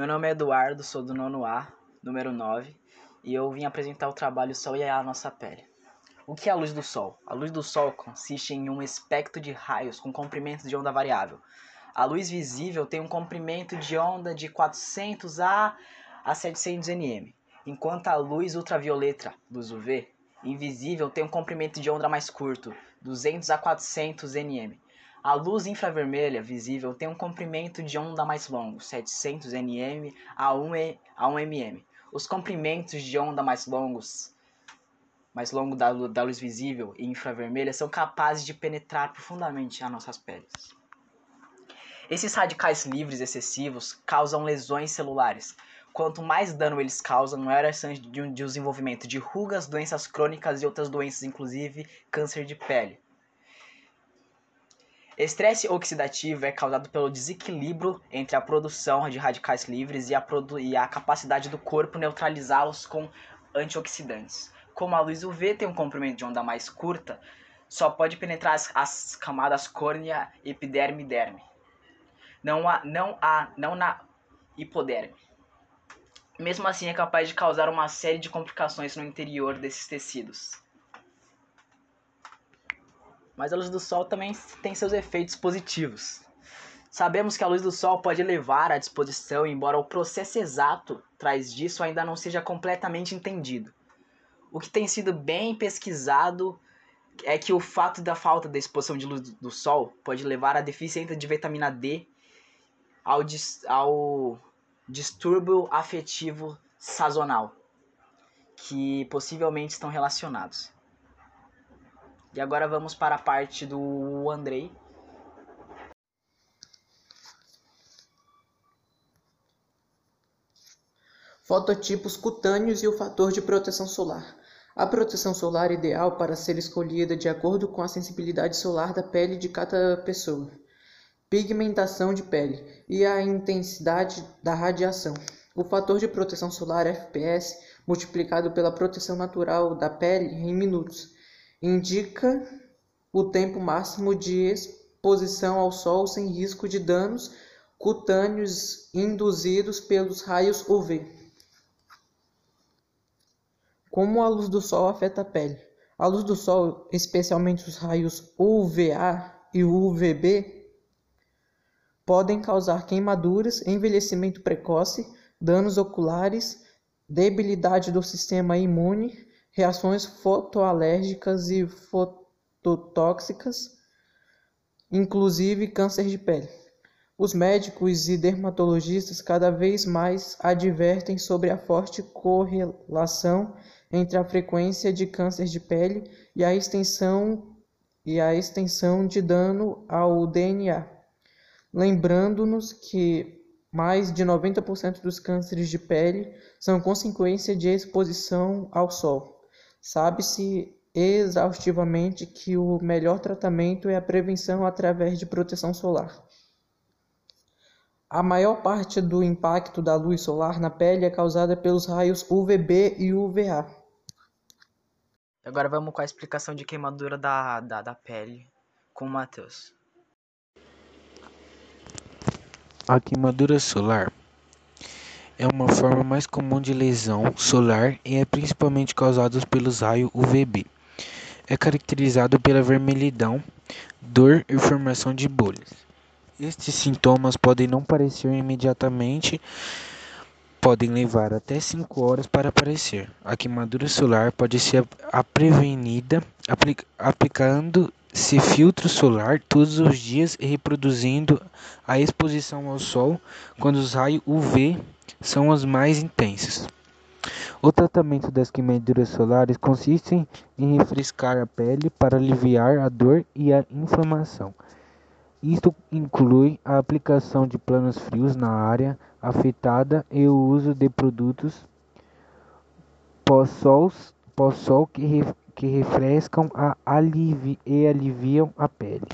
Meu nome é Eduardo, sou do nono A, número 9, e eu vim apresentar o trabalho Sol e a Nossa Pele. O que é a luz do Sol? A luz do Sol consiste em um espectro de raios com comprimento de onda variável. A luz visível tem um comprimento de onda de 400 a, a 700 nm, enquanto a luz ultravioleta, luz UV, invisível tem um comprimento de onda mais curto, 200 a 400 nm. A luz infravermelha visível tem um comprimento de onda mais longo, 700 nm a 1, a 1 mm. Os comprimentos de onda mais longos, mais longo da, da luz visível e infravermelha são capazes de penetrar profundamente as nossas peles. Esses radicais livres excessivos causam lesões celulares. Quanto mais dano eles causam, maior a chance de desenvolvimento de rugas, doenças crônicas e outras doenças, inclusive câncer de pele. Estresse oxidativo é causado pelo desequilíbrio entre a produção de radicais livres e a, e a capacidade do corpo neutralizá-los com antioxidantes. Como a luz UV tem um comprimento de onda mais curta, só pode penetrar as, as camadas córnea, epiderme e derme. Não, há, não, há, não na hipoderme. Mesmo assim, é capaz de causar uma série de complicações no interior desses tecidos. Mas a luz do sol também tem seus efeitos positivos. Sabemos que a luz do sol pode levar à disposição, embora o processo exato traz disso ainda não seja completamente entendido. O que tem sido bem pesquisado é que o fato da falta da exposição de luz do sol pode levar à deficiência de vitamina D, ao, dis ao distúrbio afetivo sazonal, que possivelmente estão relacionados. E agora vamos para a parte do Andrei. Fototipos cutâneos e o fator de proteção solar. A proteção solar ideal para ser escolhida de acordo com a sensibilidade solar da pele de cada pessoa, pigmentação de pele e a intensidade da radiação. O fator de proteção solar FPS multiplicado pela proteção natural da pele em minutos indica o tempo máximo de exposição ao sol sem risco de danos cutâneos induzidos pelos raios UV. Como a luz do sol afeta a pele? A luz do sol, especialmente os raios UVA e UVB, podem causar queimaduras, envelhecimento precoce, danos oculares, debilidade do sistema imune, reações fotoalérgicas e fototóxicas, inclusive câncer de pele. Os médicos e dermatologistas cada vez mais advertem sobre a forte correlação entre a frequência de câncer de pele e a extensão e a extensão de dano ao DNA, lembrando-nos que mais de 90% dos cânceres de pele são consequência de exposição ao sol. Sabe-se exaustivamente que o melhor tratamento é a prevenção através de proteção solar. A maior parte do impacto da luz solar na pele é causada pelos raios UVB e UVA. Agora vamos com a explicação de queimadura da, da, da pele com o Matheus. A queimadura solar é uma forma mais comum de lesão solar e é principalmente causada pelos raios UVB. É caracterizado pela vermelhidão, dor e formação de bolhas. Estes sintomas podem não parecer imediatamente, podem levar até 5 horas para aparecer. A queimadura solar pode ser prevenida aplicando-se filtro solar todos os dias e reproduzindo a exposição ao sol quando os raios UV são os mais intensos. O tratamento das queimaduras solares consiste em refrescar a pele para aliviar a dor e a inflamação. Isto inclui a aplicação de planos frios na área afetada e o uso de produtos pós-sol que, que refrescam a alivi e aliviam a pele.